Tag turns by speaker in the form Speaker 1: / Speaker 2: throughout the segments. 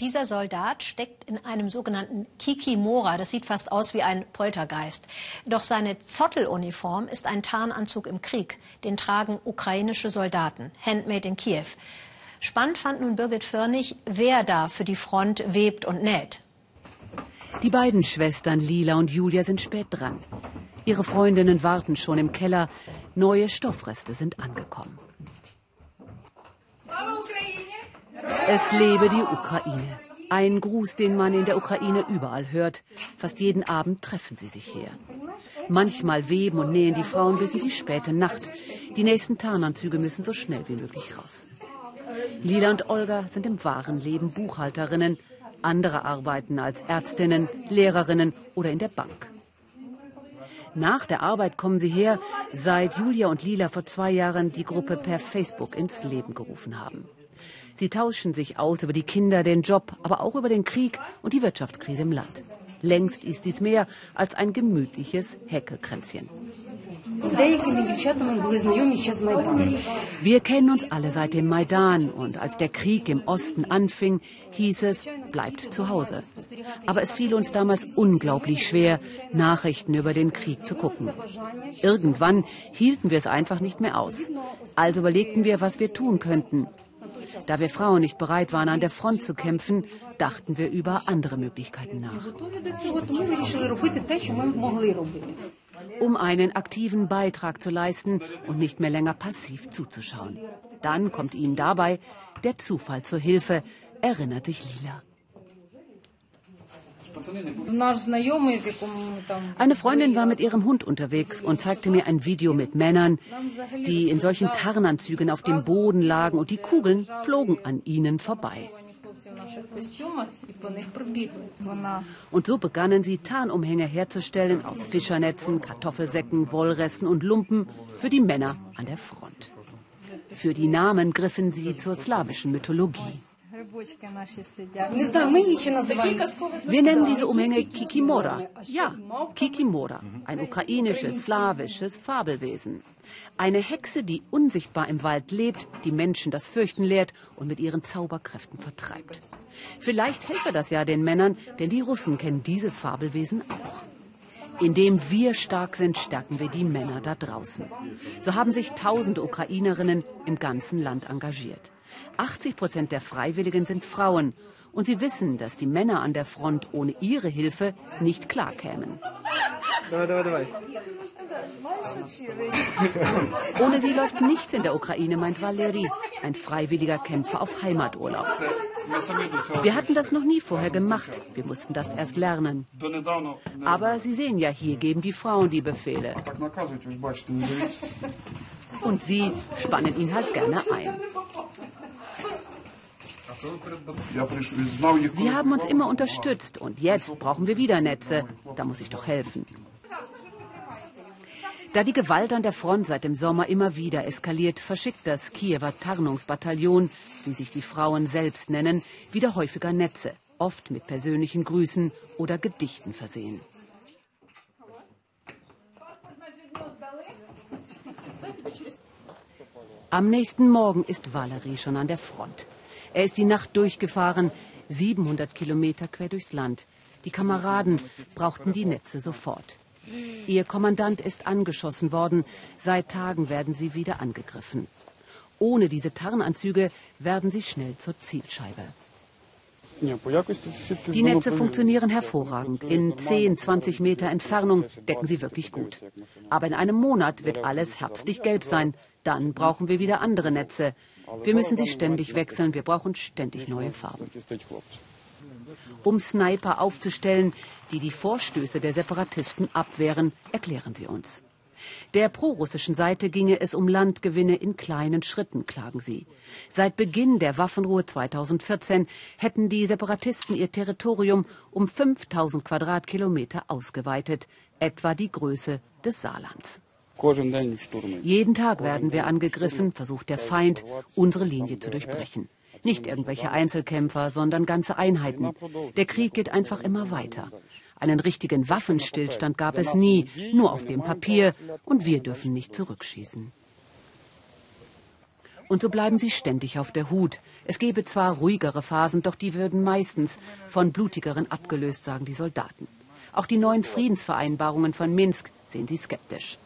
Speaker 1: dieser Soldat steckt in einem sogenannten Kikimora. Das sieht fast aus wie ein Poltergeist. Doch seine Zotteluniform ist ein Tarnanzug im Krieg. Den tragen ukrainische Soldaten, handmade in Kiew. Spannend fand nun Birgit Firnig, wer da für die Front webt und näht.
Speaker 2: Die beiden Schwestern Lila und Julia sind spät dran. Ihre Freundinnen warten schon im Keller. Neue Stoffreste sind angekommen. Es lebe die Ukraine. Ein Gruß, den man in der Ukraine überall hört. Fast jeden Abend treffen sie sich hier. Manchmal weben und nähen die Frauen bis in die späte Nacht. Die nächsten Tarnanzüge müssen so schnell wie möglich raus. Lila und Olga sind im wahren Leben Buchhalterinnen. Andere arbeiten als Ärztinnen, Lehrerinnen oder in der Bank. Nach der Arbeit kommen sie her, seit Julia und Lila vor zwei Jahren die Gruppe per Facebook ins Leben gerufen haben. Sie tauschen sich aus über die Kinder, den Job, aber auch über den Krieg und die Wirtschaftskrise im Land. Längst ist dies mehr als ein gemütliches Häkelkränzchen. Wir kennen uns alle seit dem Maidan und als der Krieg im Osten anfing, hieß es, bleibt zu Hause. Aber es fiel uns damals unglaublich schwer, Nachrichten über den Krieg zu gucken. Irgendwann hielten wir es einfach nicht mehr aus. Also überlegten wir, was wir tun könnten. Da wir Frauen nicht bereit waren, an der Front zu kämpfen, dachten wir über andere Möglichkeiten nach. Um einen aktiven Beitrag zu leisten und nicht mehr länger passiv zuzuschauen. Dann kommt ihnen dabei der Zufall zur Hilfe, erinnert sich Lila. Eine Freundin war mit ihrem Hund unterwegs und zeigte mir ein Video mit Männern, die in solchen Tarnanzügen auf dem Boden lagen und die Kugeln flogen an ihnen vorbei. Und so begannen sie Tarnumhänge herzustellen aus Fischernetzen, Kartoffelsäcken, Wollresten und Lumpen für die Männer an der Front. Für die Namen griffen sie zur slawischen Mythologie. Wir nennen diese Umhänge Kikimora. Ja, Kikimora, ein ukrainisches, slawisches Fabelwesen. Eine Hexe, die unsichtbar im Wald lebt, die Menschen das Fürchten lehrt und mit ihren Zauberkräften vertreibt. Vielleicht helfe das ja den Männern, denn die Russen kennen dieses Fabelwesen auch. Indem wir stark sind, stärken wir die Männer da draußen. So haben sich tausende Ukrainerinnen im ganzen Land engagiert. 80 Prozent der Freiwilligen sind Frauen. Und sie wissen, dass die Männer an der Front ohne ihre Hilfe nicht klarkämen. Ohne sie läuft nichts in der Ukraine, meint Valeri, ein freiwilliger Kämpfer auf Heimaturlaub. Wir hatten das noch nie vorher gemacht. Wir mussten das erst lernen. Aber Sie sehen ja, hier geben die Frauen die Befehle. Und sie spannen ihn halt gerne ein. Sie haben uns immer unterstützt und jetzt brauchen wir wieder Netze. Da muss ich doch helfen. Da die Gewalt an der Front seit dem Sommer immer wieder eskaliert, verschickt das Kiewer Tarnungsbataillon, wie sich die Frauen selbst nennen, wieder häufiger Netze, oft mit persönlichen Grüßen oder Gedichten versehen. Am nächsten Morgen ist Valerie schon an der Front. Er ist die Nacht durchgefahren, 700 Kilometer quer durchs Land. Die Kameraden brauchten die Netze sofort. Ihr Kommandant ist angeschossen worden. Seit Tagen werden sie wieder angegriffen. Ohne diese Tarnanzüge werden sie schnell zur Zielscheibe. Die Netze funktionieren hervorragend. In 10, 20 Meter Entfernung decken sie wirklich gut. Aber in einem Monat wird alles herbstlich gelb sein. Dann brauchen wir wieder andere Netze. Wir müssen sie ständig wechseln, wir brauchen ständig neue Farben. Um Sniper aufzustellen, die die Vorstöße der Separatisten abwehren, erklären sie uns. Der prorussischen Seite ginge es um Landgewinne in kleinen Schritten, klagen sie. Seit Beginn der Waffenruhe 2014 hätten die Separatisten ihr Territorium um 5000 Quadratkilometer ausgeweitet, etwa die Größe des Saarlands. Jeden Tag werden wir angegriffen, versucht der Feind, unsere Linie zu durchbrechen. Nicht irgendwelche Einzelkämpfer, sondern ganze Einheiten. Der Krieg geht einfach immer weiter. Einen richtigen Waffenstillstand gab es nie, nur auf dem Papier, und wir dürfen nicht zurückschießen. Und so bleiben sie ständig auf der Hut. Es gebe zwar ruhigere Phasen, doch die würden meistens von blutigeren abgelöst, sagen die Soldaten. Auch die neuen Friedensvereinbarungen von Minsk sehen sie skeptisch.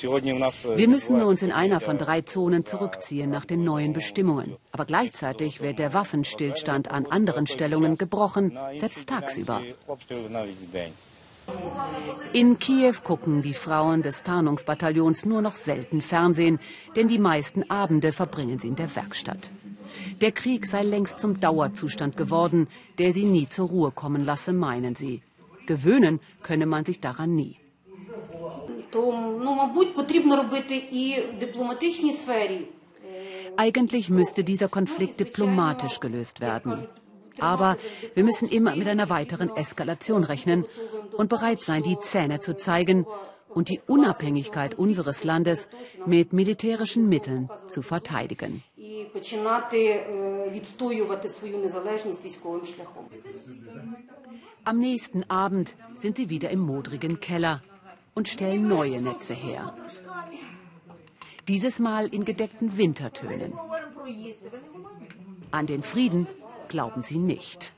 Speaker 2: Wir müssen uns in einer von drei Zonen zurückziehen nach den neuen Bestimmungen. Aber gleichzeitig wird der Waffenstillstand an anderen Stellungen gebrochen, selbst tagsüber. In Kiew gucken die Frauen des Tarnungsbataillons nur noch selten Fernsehen, denn die meisten Abende verbringen sie in der Werkstatt. Der Krieg sei längst zum Dauerzustand geworden, der sie nie zur Ruhe kommen lasse, meinen sie. Gewöhnen könne man sich daran nie. Eigentlich müsste dieser Konflikt diplomatisch gelöst werden. Aber wir müssen immer mit einer weiteren Eskalation rechnen und bereit sein, die Zähne zu zeigen und die Unabhängigkeit unseres Landes mit militärischen Mitteln zu verteidigen. Am nächsten Abend sind sie wieder im modrigen Keller und stellen neue Netze her. Dieses Mal in gedeckten Wintertönen. An den Frieden glauben sie nicht.